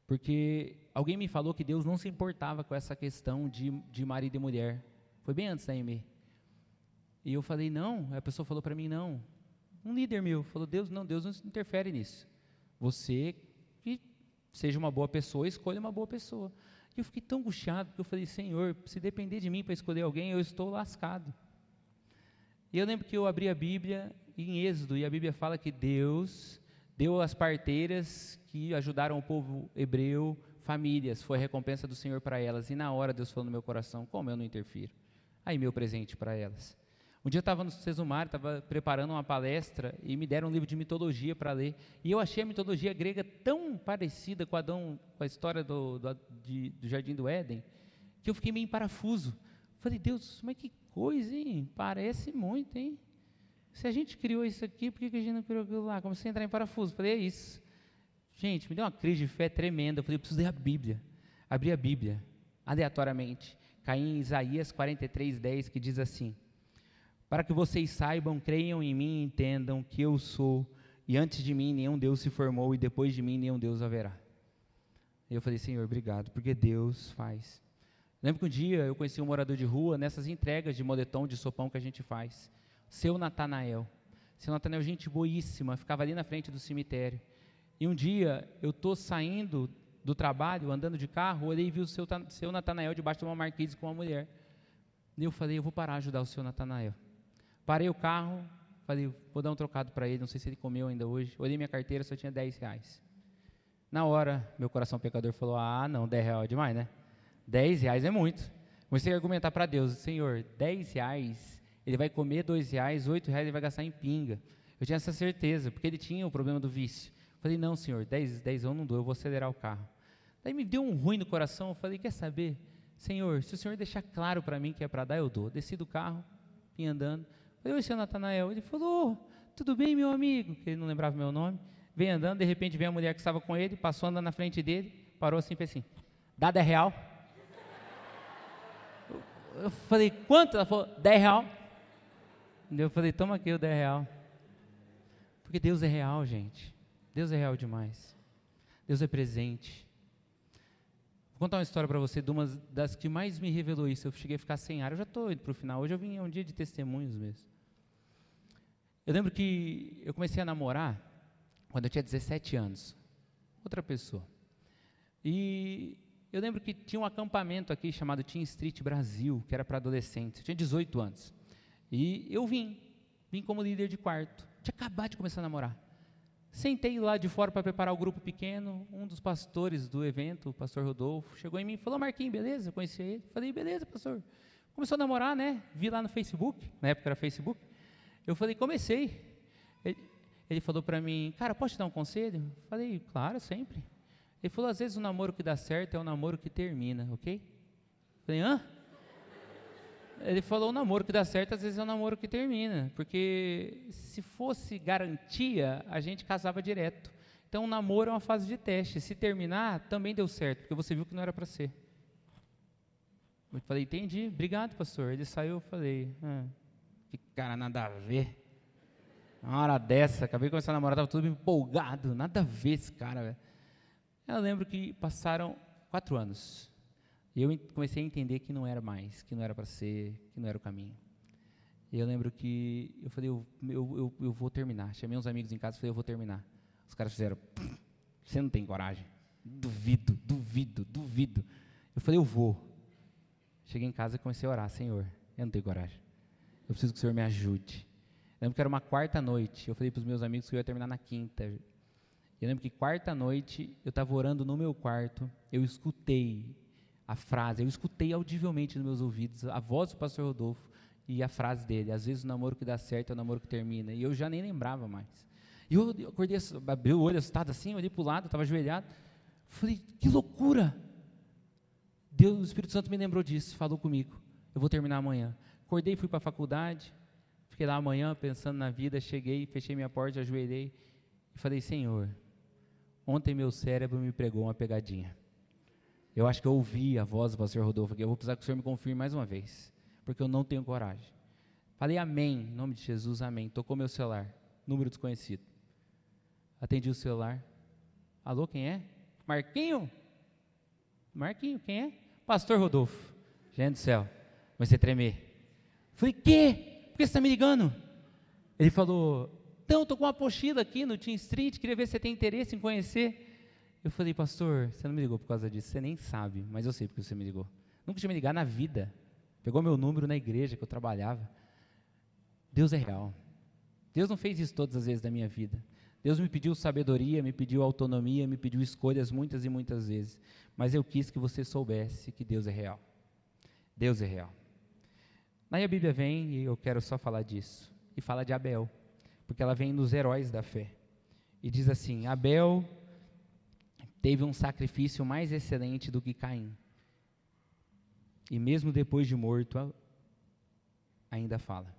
Porque alguém me falou que Deus não se importava com essa questão de, de marido e mulher. Foi bem antes da EME. E eu falei, não. A pessoa falou para mim, não. Um líder meu falou: Deus, não, Deus não interfere nisso. Você que seja uma boa pessoa, escolha uma boa pessoa. E eu fiquei tão angustiado, porque eu falei: Senhor, se depender de mim para escolher alguém, eu estou lascado. E eu lembro que eu abri a Bíblia em Êxodo, e a Bíblia fala que Deus deu as parteiras que ajudaram o povo hebreu, famílias, foi a recompensa do Senhor para elas. E na hora Deus falou no meu coração: como eu não interfiro? Aí, meu presente para elas. Um dia eu estava no Sesumar, estava preparando uma palestra e me deram um livro de mitologia para ler. E eu achei a mitologia grega tão parecida com, Adão, com a história do, do, de, do Jardim do Éden, que eu fiquei meio em parafuso. Falei, Deus, mas que coisa, hein? Parece muito, hein? Se a gente criou isso aqui, por que a gente não criou aquilo lá? Comecei a entrar em parafuso. Falei, é isso. Gente, me deu uma crise de fé tremenda. Eu falei, eu preciso ler a Bíblia. Abri a Bíblia, aleatoriamente. Caí em Isaías 43, 10, que diz assim: Para que vocês saibam, creiam em mim e entendam que eu sou, e antes de mim nenhum Deus se formou, e depois de mim nenhum Deus haverá. E eu falei, Senhor, obrigado, porque Deus faz. Lembro que um dia eu conheci um morador de rua nessas entregas de moletom, de sopão que a gente faz. Seu Natanael. Seu Natanael, gente boíssima, ficava ali na frente do cemitério. E um dia eu estou saindo do trabalho, andando de carro, olhei e vi o seu, seu Natanael debaixo de uma marquise com uma mulher. E eu falei, eu vou parar ajudar o seu Natanael. Parei o carro, falei, vou dar um trocado para ele, não sei se ele comeu ainda hoje. Olhei minha carteira, só tinha 10 reais. Na hora, meu coração pecador falou, ah, não, 10 reais é demais, né? 10 reais é muito. Comecei a argumentar para Deus, Senhor, 10 reais, ele vai comer 2 reais, 8 reais ele vai gastar em pinga. Eu tinha essa certeza, porque ele tinha o problema do vício. Falei, não, senhor, 10, 10 eu não dou, eu vou acelerar o carro. Daí me deu um ruim no coração, eu falei, quer saber? Senhor, se o senhor deixar claro para mim que é para dar, eu dou. Desci do carro, vim andando. Falei, oi, senhor Natanael. Ele falou, tudo bem, meu amigo? Ele não lembrava meu nome. Vem andando, de repente vem a mulher que estava com ele, passou andando na frente dele, parou assim fez assim, dá é real. Eu falei, quanto? Ela falou, 10 real. Eu falei, toma aqui o 10 real. Porque Deus é real, gente. Deus é real demais. Deus é presente. Vou contar uma história para você de uma das que mais me revelou isso. Eu cheguei a ficar sem ar. Eu já estou indo para o final. Hoje eu vim, é um dia de testemunhos mesmo. Eu lembro que eu comecei a namorar quando eu tinha 17 anos. Outra pessoa. E eu lembro que tinha um acampamento aqui chamado Team Street Brasil, que era para adolescentes. Eu tinha 18 anos. E eu vim, vim como líder de quarto. Tinha acabado de começar a namorar. Sentei lá de fora para preparar o grupo pequeno. Um dos pastores do evento, o pastor Rodolfo, chegou em mim e falou: Marquinhos, beleza? Eu conheci ele. Falei: beleza, pastor. Começou a namorar, né? Vi lá no Facebook, na época era Facebook. Eu falei: comecei. Ele, ele falou para mim: cara, posso te dar um conselho? Falei: claro, sempre. Ele falou: às vezes o namoro que dá certo é o namoro que termina, ok? Falei: hã? Ele falou: o namoro que dá certo às vezes é o namoro que termina, porque se fosse garantia, a gente casava direto. Então, o namoro é uma fase de teste. Se terminar, também deu certo, porque você viu que não era para ser. Eu falei: entendi, obrigado, pastor. Ele saiu, eu falei: ah, que cara, nada a ver. Uma hora dessa, acabei de começar a namorar, estava tudo empolgado, nada a ver esse cara, velho. Eu lembro que passaram quatro anos. E eu comecei a entender que não era mais, que não era para ser, que não era o caminho. E eu lembro que eu falei, eu, eu, eu, eu, vou terminar. Chamei uns amigos em casa e falei, eu vou terminar. Os caras fizeram, você não tem coragem. Duvido, duvido, duvido. Eu falei, eu vou. Cheguei em casa e comecei a orar, Senhor, eu não tenho coragem. Eu preciso que o Senhor me ajude. Eu lembro que era uma quarta noite. Eu falei para os meus amigos que eu ia terminar na quinta. Eu lembro que quarta noite eu estava orando no meu quarto, eu escutei a frase, eu escutei audivelmente nos meus ouvidos a voz do pastor Rodolfo e a frase dele: às vezes o namoro que dá certo é o namoro que termina. E eu já nem lembrava mais. E eu, eu acordei, abri o olho assustado assim, olhei para o lado, estava ajoelhado. Falei: que loucura! Deus, o Espírito Santo me lembrou disso, falou comigo: eu vou terminar amanhã. Acordei, fui para a faculdade, fiquei lá amanhã pensando na vida, cheguei, fechei minha porta, ajoelhei e falei: Senhor, Ontem meu cérebro me pregou uma pegadinha. Eu acho que eu ouvi a voz do pastor Rodolfo aqui. Eu vou precisar que o senhor me confirme mais uma vez, porque eu não tenho coragem. Falei amém, em nome de Jesus, amém. Tocou meu celular, número desconhecido. Atendi o celular. Alô, quem é? Marquinho? Marquinho, quem é? Pastor Rodolfo. Gente do céu, comecei a tremer. Falei, quê? Por que você está me ligando? Ele falou, então, estou com uma apostila aqui no Team Street, queria ver se você tem interesse em conhecer. Eu falei, pastor, você não me ligou por causa disso, você nem sabe, mas eu sei porque você me ligou. Nunca tinha me ligado na vida. Pegou meu número na igreja que eu trabalhava. Deus é real. Deus não fez isso todas as vezes da minha vida. Deus me pediu sabedoria, me pediu autonomia, me pediu escolhas muitas e muitas vezes. Mas eu quis que você soubesse que Deus é real. Deus é real. Aí a Bíblia vem, e eu quero só falar disso, e fala de Abel, porque ela vem nos heróis da fé. E diz assim: Abel teve um sacrifício mais excelente do que Caim. E mesmo depois de morto, ainda fala.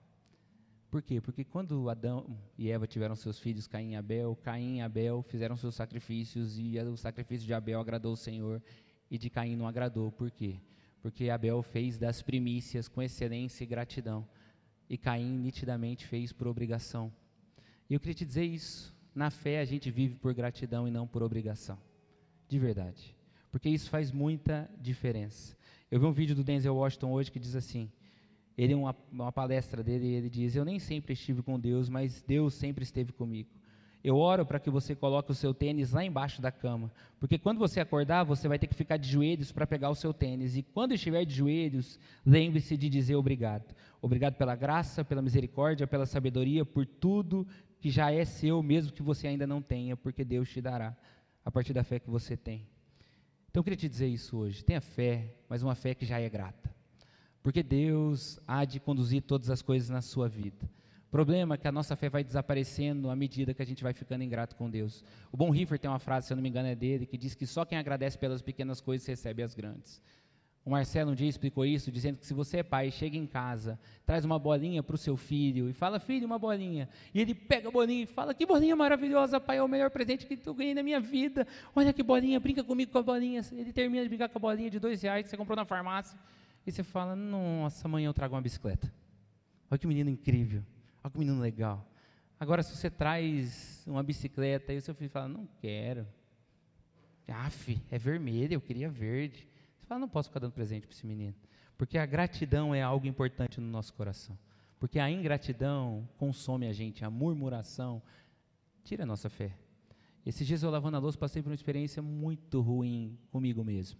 Por quê? Porque quando Adão e Eva tiveram seus filhos, Caim e Abel, Caim e Abel fizeram seus sacrifícios e o sacrifício de Abel agradou o Senhor e de Caim não agradou. Por quê? Porque Abel fez das primícias com excelência e gratidão e Caim nitidamente fez por obrigação. E eu queria te dizer isso. Na fé a gente vive por gratidão e não por obrigação. De verdade. Porque isso faz muita diferença. Eu vi um vídeo do Denzel Washington hoje que diz assim: ele uma, uma palestra dele, ele diz: Eu nem sempre estive com Deus, mas Deus sempre esteve comigo. Eu oro para que você coloque o seu tênis lá embaixo da cama, porque quando você acordar, você vai ter que ficar de joelhos para pegar o seu tênis. E quando estiver de joelhos, lembre-se de dizer obrigado. Obrigado pela graça, pela misericórdia, pela sabedoria, por tudo que já é seu, mesmo que você ainda não tenha, porque Deus te dará a partir da fé que você tem. Então eu queria te dizer isso hoje. Tenha fé, mas uma fé que já é grata porque Deus há de conduzir todas as coisas na sua vida. O problema é que a nossa fé vai desaparecendo à medida que a gente vai ficando ingrato com Deus. O Bom Riffer tem uma frase, se eu não me engano é dele, que diz que só quem agradece pelas pequenas coisas recebe as grandes. O Marcelo um dia explicou isso, dizendo que se você é pai, chega em casa, traz uma bolinha para o seu filho e fala, filho, uma bolinha. E ele pega a bolinha e fala, que bolinha maravilhosa, pai, é o melhor presente que tu ganhei na minha vida. Olha que bolinha, brinca comigo com a bolinha. Ele termina de brincar com a bolinha de dois reais que você comprou na farmácia. E você fala: Nossa, amanhã eu trago uma bicicleta. Olha que menino incrível. Olha que menino legal. Agora, se você traz uma bicicleta e o seu filho fala: Não quero. Aff, é vermelho, eu queria verde. Fala: Não posso ficar dando presente para esse menino. Porque a gratidão é algo importante no nosso coração. Porque a ingratidão consome a gente, a murmuração tira a nossa fé. Esses dias eu lavando a louça passei por uma experiência muito ruim comigo mesmo.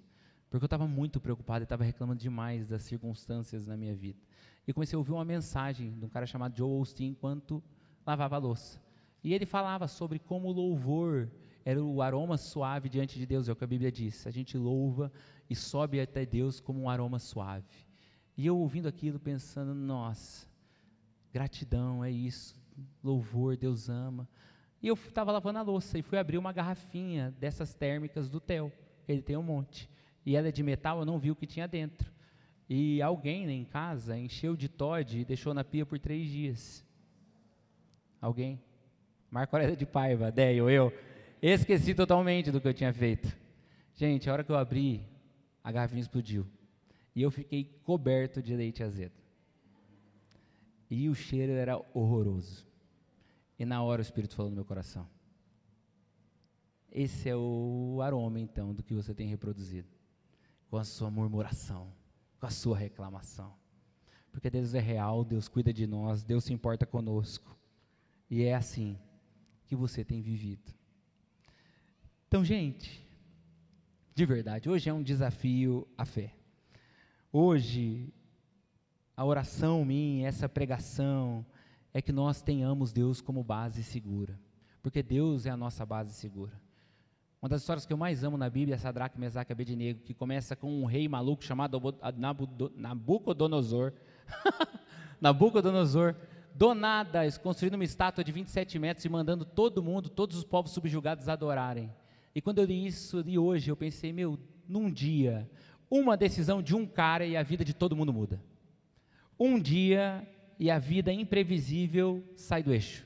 Porque eu estava muito preocupado e estava reclamando demais das circunstâncias na minha vida. E comecei a ouvir uma mensagem de um cara chamado Joe Austin enquanto lavava a louça. E ele falava sobre como o louvor era o aroma suave diante de Deus, é o que a Bíblia diz. A gente louva e sobe até Deus como um aroma suave. E eu ouvindo aquilo, pensando, nossa, gratidão, é isso, louvor, Deus ama. E eu estava lavando a louça e fui abrir uma garrafinha dessas térmicas do Tel, ele tem um monte e ela é de metal, eu não vi o que tinha dentro. E alguém né, em casa encheu de Todd e deixou na pia por três dias. Alguém? Marco Aurélio de Paiva, Deio, eu. Esqueci totalmente do que eu tinha feito. Gente, a hora que eu abri, a garrafinha explodiu. E eu fiquei coberto de leite azedo. E o cheiro era horroroso. E na hora o Espírito falou no meu coração: Esse é o aroma, então, do que você tem reproduzido com a sua murmuração, com a sua reclamação. Porque Deus é real, Deus cuida de nós, Deus se importa conosco. E é assim que você tem vivido. Então, gente, de verdade, hoje é um desafio à fé. Hoje, a oração minha, essa pregação, é que nós tenhamos Deus como base segura. Porque Deus é a nossa base segura. Uma das histórias que eu mais amo na Bíblia é Sadraque, Mesaque e Abednego, que começa com um rei maluco chamado Nabucodonosor. Nabucodonosor, do nada, construindo uma estátua de 27 metros e mandando todo mundo, todos os povos subjugados adorarem. E quando eu li isso li hoje, eu pensei, meu, num dia, uma decisão de um cara e a vida de todo mundo muda. Um dia e a vida imprevisível sai do eixo.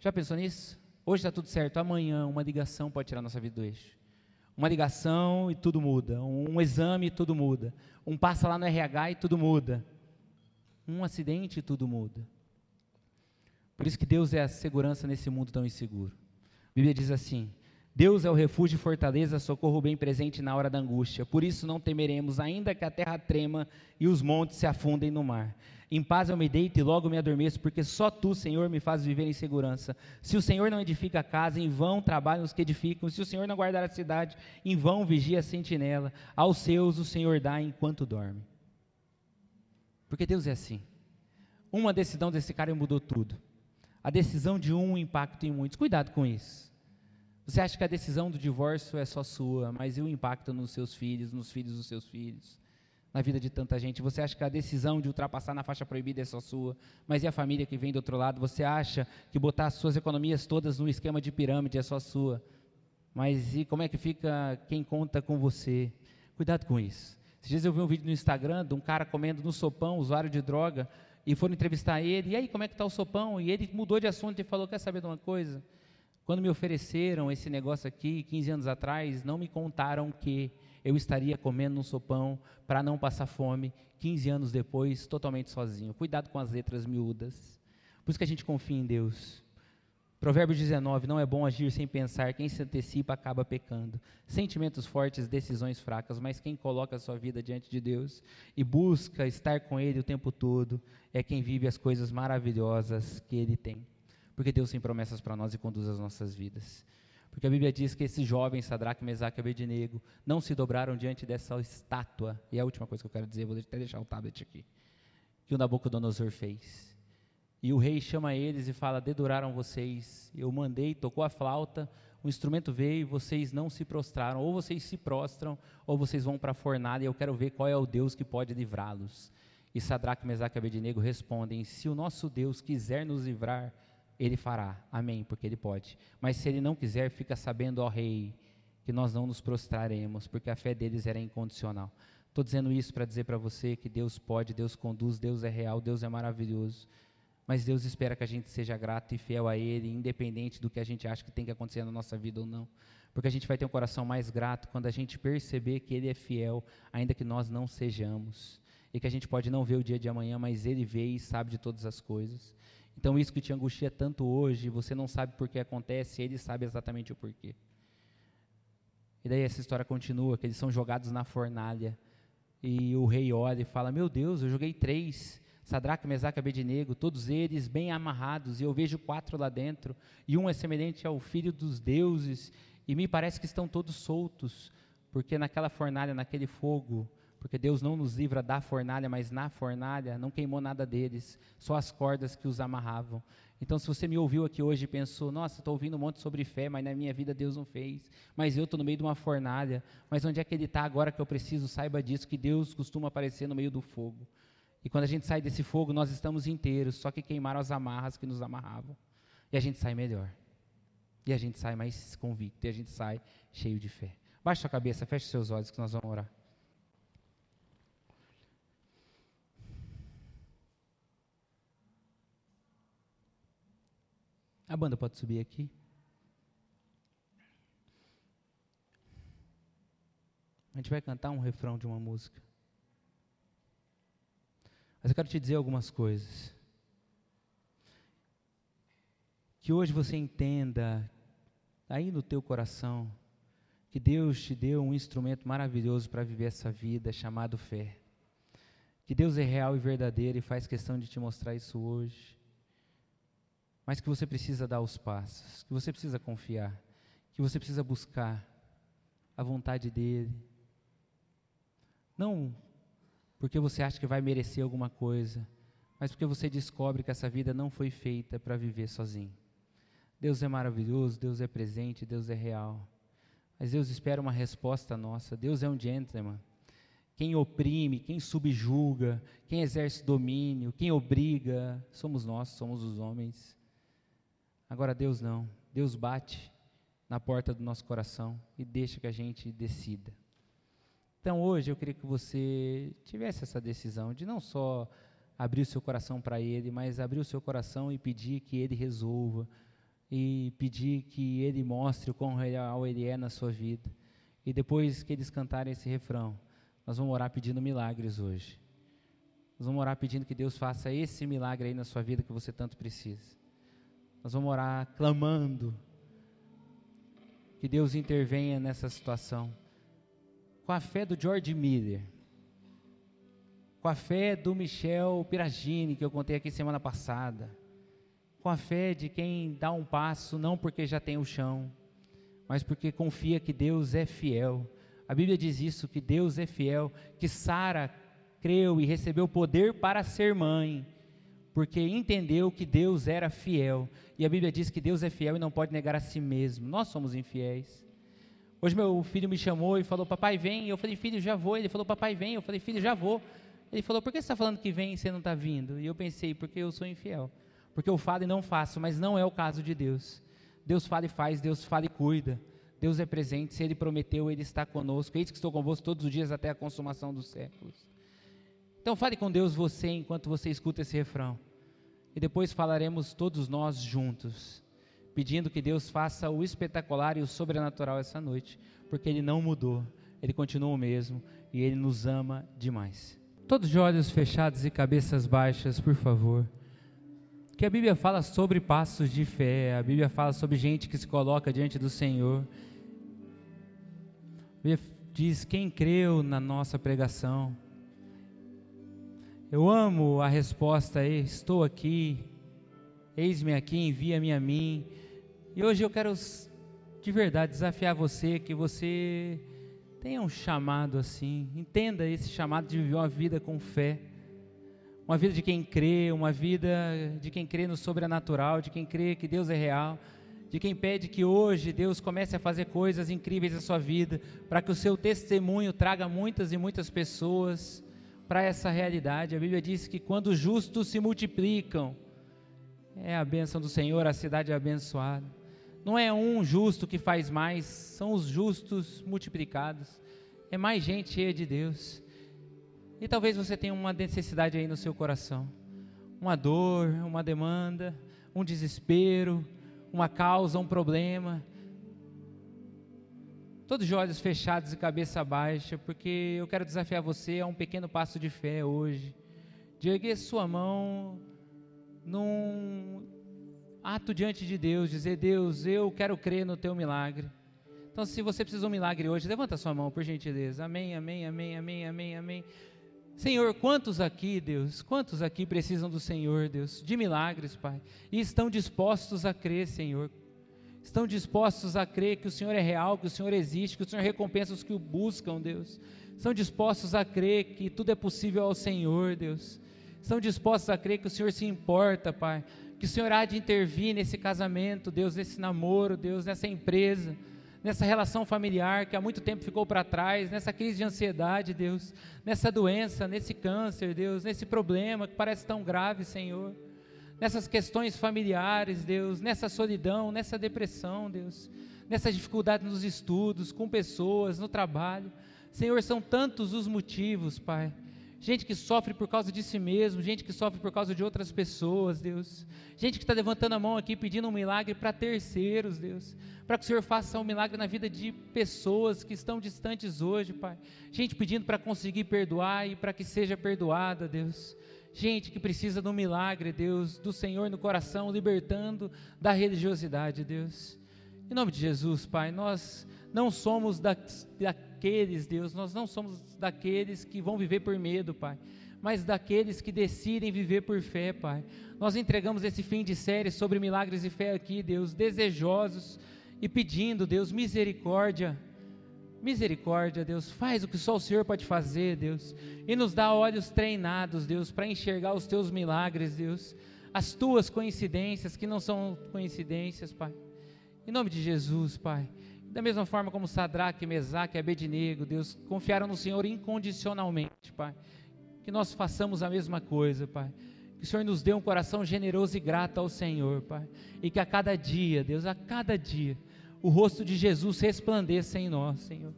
Já pensou nisso? Hoje está tudo certo, amanhã uma ligação pode tirar nossa vida do eixo. Uma ligação e tudo muda. Um exame e tudo muda. Um passa lá no RH e tudo muda. Um acidente e tudo muda. Por isso que Deus é a segurança nesse mundo tão inseguro. A Bíblia diz assim: Deus é o refúgio e fortaleza, socorro bem presente na hora da angústia. Por isso não temeremos, ainda que a terra trema e os montes se afundem no mar. Em paz eu me deito e logo me adormeço, porque só tu, Senhor, me fazes viver em segurança. Se o Senhor não edifica a casa, em vão trabalham os que edificam. Se o Senhor não guardar a cidade, em vão vigia a sentinela. Aos seus o Senhor dá enquanto dorme. Porque Deus é assim. Uma decisão desse cara mudou tudo. A decisão de um impacta em muitos. Cuidado com isso. Você acha que a decisão do divórcio é só sua, mas e o impacto nos seus filhos, nos filhos dos seus filhos, na vida de tanta gente? Você acha que a decisão de ultrapassar na faixa proibida é só sua, mas e a família que vem do outro lado? Você acha que botar as suas economias todas no esquema de pirâmide é só sua, mas e como é que fica quem conta com você? Cuidado com isso. Esses dias eu vi um vídeo no Instagram de um cara comendo no sopão, usuário de droga, e foram entrevistar ele, e aí, como é que está o sopão? E ele mudou de assunto e falou, quer saber de uma coisa? Quando me ofereceram esse negócio aqui, 15 anos atrás, não me contaram que eu estaria comendo um sopão para não passar fome, 15 anos depois, totalmente sozinho. Cuidado com as letras miúdas. Por isso que a gente confia em Deus. Provérbios 19, não é bom agir sem pensar, quem se antecipa acaba pecando. Sentimentos fortes, decisões fracas, mas quem coloca a sua vida diante de Deus e busca estar com Ele o tempo todo, é quem vive as coisas maravilhosas que Ele tem porque Deus tem promessas para nós e conduz as nossas vidas. Porque a Bíblia diz que esses jovens, Sadraque, Mesaque e Abednego, não se dobraram diante dessa estátua. E é a última coisa que eu quero dizer, vou até deixar o tablet aqui. Que o Nabucodonosor fez. E o rei chama eles e fala: Deduraram vocês. Eu mandei, tocou a flauta, o instrumento veio e vocês não se prostraram. Ou vocês se prostram, ou vocês vão para a fornalha. E eu quero ver qual é o Deus que pode livrá-los. E Sadraque, Mesaque e Abednego respondem: Se o nosso Deus quiser nos livrar, ele fará. Amém, porque ele pode. Mas se ele não quiser, fica sabendo, ó rei, que nós não nos prostraremos, porque a fé deles era incondicional. Estou dizendo isso para dizer para você que Deus pode, Deus conduz, Deus é real, Deus é maravilhoso. Mas Deus espera que a gente seja grato e fiel a Ele, independente do que a gente acha que tem que acontecer na nossa vida ou não. Porque a gente vai ter um coração mais grato quando a gente perceber que Ele é fiel, ainda que nós não sejamos. E que a gente pode não ver o dia de amanhã, mas Ele vê e sabe de todas as coisas. Então, isso que te angustia tanto hoje, você não sabe por que acontece, ele sabe exatamente o porquê. E daí essa história continua, que eles são jogados na fornalha. E o rei olha e fala: Meu Deus, eu joguei três, Sadraque, Mesaque e Abednego, todos eles bem amarrados, e eu vejo quatro lá dentro, e um é semelhante ao filho dos deuses, e me parece que estão todos soltos, porque naquela fornalha, naquele fogo, porque Deus não nos livra da fornalha, mas na fornalha não queimou nada deles, só as cordas que os amarravam. Então, se você me ouviu aqui hoje e pensou, nossa, estou ouvindo um monte sobre fé, mas na minha vida Deus não fez, mas eu estou no meio de uma fornalha, mas onde é que Ele está agora que eu preciso? Saiba disso, que Deus costuma aparecer no meio do fogo. E quando a gente sai desse fogo, nós estamos inteiros, só que queimaram as amarras que nos amarravam. E a gente sai melhor. E a gente sai mais convicto, e a gente sai cheio de fé. Baixe sua cabeça, feche seus olhos que nós vamos orar. A banda pode subir aqui. A gente vai cantar um refrão de uma música. Mas eu quero te dizer algumas coisas. Que hoje você entenda, aí no teu coração, que Deus te deu um instrumento maravilhoso para viver essa vida chamado fé. Que Deus é real e verdadeiro e faz questão de te mostrar isso hoje mas que você precisa dar os passos, que você precisa confiar, que você precisa buscar a vontade dEle. Não porque você acha que vai merecer alguma coisa, mas porque você descobre que essa vida não foi feita para viver sozinho. Deus é maravilhoso, Deus é presente, Deus é real. Mas Deus espera uma resposta nossa. Deus é um gentleman. Quem oprime, quem subjuga, quem exerce domínio, quem obriga, somos nós, somos os homens. Agora Deus não. Deus bate na porta do nosso coração e deixa que a gente decida. Então hoje eu queria que você tivesse essa decisão de não só abrir o seu coração para Ele, mas abrir o seu coração e pedir que Ele resolva, e pedir que Ele mostre o quão real Ele é na sua vida. E depois que eles cantarem esse refrão, nós vamos orar pedindo milagres hoje. Nós vamos orar pedindo que Deus faça esse milagre aí na sua vida que você tanto precisa. Nós vamos orar clamando que Deus intervenha nessa situação. Com a fé do George Miller, com a fé do Michel Piragini, que eu contei aqui semana passada, com a fé de quem dá um passo não porque já tem o chão, mas porque confia que Deus é fiel. A Bíblia diz isso, que Deus é fiel, que Sara creu e recebeu poder para ser mãe porque entendeu que Deus era fiel. E a Bíblia diz que Deus é fiel e não pode negar a si mesmo. Nós somos infiéis. Hoje meu filho me chamou e falou, papai, vem. Eu falei, filho, já vou. Ele falou, papai, vem. Eu falei, filho, já vou. Ele falou, por que você está falando que vem e você não está vindo? E eu pensei, porque eu sou infiel. Porque eu falo e não faço, mas não é o caso de Deus. Deus fala e faz, Deus fala e cuida. Deus é presente, se Ele prometeu, Ele está conosco. Eis que estou convosco todos os dias até a consumação dos séculos. Então fale com Deus você enquanto você escuta esse refrão. E depois falaremos todos nós juntos, pedindo que Deus faça o espetacular e o sobrenatural essa noite, porque Ele não mudou, Ele continua o mesmo e Ele nos ama demais. Todos de olhos fechados e cabeças baixas, por favor. Que a Bíblia fala sobre passos de fé, a Bíblia fala sobre gente que se coloca diante do Senhor. A Bíblia diz: quem creu na nossa pregação eu amo a resposta, estou aqui, eis-me aqui, envia-me a mim. E hoje eu quero de verdade desafiar você que você tenha um chamado assim, entenda esse chamado de viver uma vida com fé, uma vida de quem crê, uma vida de quem crê no sobrenatural, de quem crê que Deus é real, de quem pede que hoje Deus comece a fazer coisas incríveis na sua vida, para que o seu testemunho traga muitas e muitas pessoas para essa realidade. A Bíblia diz que quando os justos se multiplicam, é a bênção do Senhor, a cidade é abençoada. Não é um justo que faz mais, são os justos multiplicados. É mais gente cheia de Deus. E talvez você tenha uma necessidade aí no seu coração, uma dor, uma demanda, um desespero, uma causa, um problema todos de olhos fechados e cabeça baixa, porque eu quero desafiar você a um pequeno passo de fé hoje, de erguer sua mão num ato diante de Deus, dizer: Deus, eu quero crer no teu milagre. Então, se você precisa de um milagre hoje, levanta sua mão, por gentileza. Amém, amém, amém, amém, amém, amém. Senhor, quantos aqui, Deus, quantos aqui precisam do Senhor, Deus, de milagres, Pai, e estão dispostos a crer, Senhor, estão dispostos a crer que o Senhor é real, que o Senhor existe, que o Senhor recompensa os que o buscam, Deus. Estão dispostos a crer que tudo é possível ao Senhor, Deus. Estão dispostos a crer que o Senhor se importa, Pai. Que o Senhor há de intervir nesse casamento, Deus, nesse namoro, Deus, nessa empresa, nessa relação familiar que há muito tempo ficou para trás, nessa crise de ansiedade, Deus, nessa doença, nesse câncer, Deus, nesse problema que parece tão grave, Senhor nessas questões familiares, Deus, nessa solidão, nessa depressão, Deus, nessa dificuldade nos estudos, com pessoas, no trabalho. Senhor, são tantos os motivos, Pai. Gente que sofre por causa de si mesmo, gente que sofre por causa de outras pessoas, Deus. Gente que está levantando a mão aqui pedindo um milagre para terceiros, Deus. Para que o Senhor faça um milagre na vida de pessoas que estão distantes hoje, Pai. Gente pedindo para conseguir perdoar e para que seja perdoada, Deus gente que precisa do milagre, Deus, do Senhor no coração, libertando da religiosidade, Deus. Em nome de Jesus, Pai, nós não somos da, daqueles, Deus, nós não somos daqueles que vão viver por medo, Pai, mas daqueles que decidem viver por fé, Pai. Nós entregamos esse fim de série sobre milagres e fé aqui, Deus, desejosos e pedindo, Deus, misericórdia Misericórdia, Deus, faz o que só o Senhor pode fazer, Deus, e nos dá olhos treinados, Deus, para enxergar os teus milagres, Deus, as tuas coincidências que não são coincidências, Pai. Em nome de Jesus, Pai. Da mesma forma como Sadraque, Mesaque e Abednego, Deus, confiaram no Senhor incondicionalmente, Pai. Que nós façamos a mesma coisa, Pai. Que o Senhor nos dê um coração generoso e grato ao Senhor, Pai. E que a cada dia, Deus, a cada dia, o rosto de Jesus resplandeça em nós, Senhor.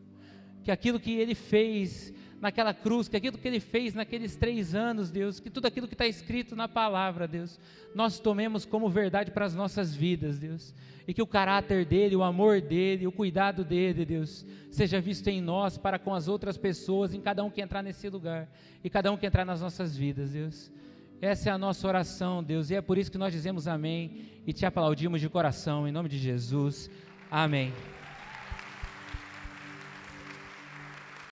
Que aquilo que Ele fez naquela cruz, que aquilo que Ele fez naqueles três anos, Deus, que tudo aquilo que está escrito na palavra, Deus, nós tomemos como verdade para as nossas vidas, Deus. E que o caráter dele, o amor dele, o cuidado dele, Deus, seja visto em nós para com as outras pessoas, em cada um que entrar nesse lugar e cada um que entrar nas nossas vidas, Deus. Essa é a nossa oração, Deus, e é por isso que nós dizemos amém e te aplaudimos de coração, em nome de Jesus. Amém.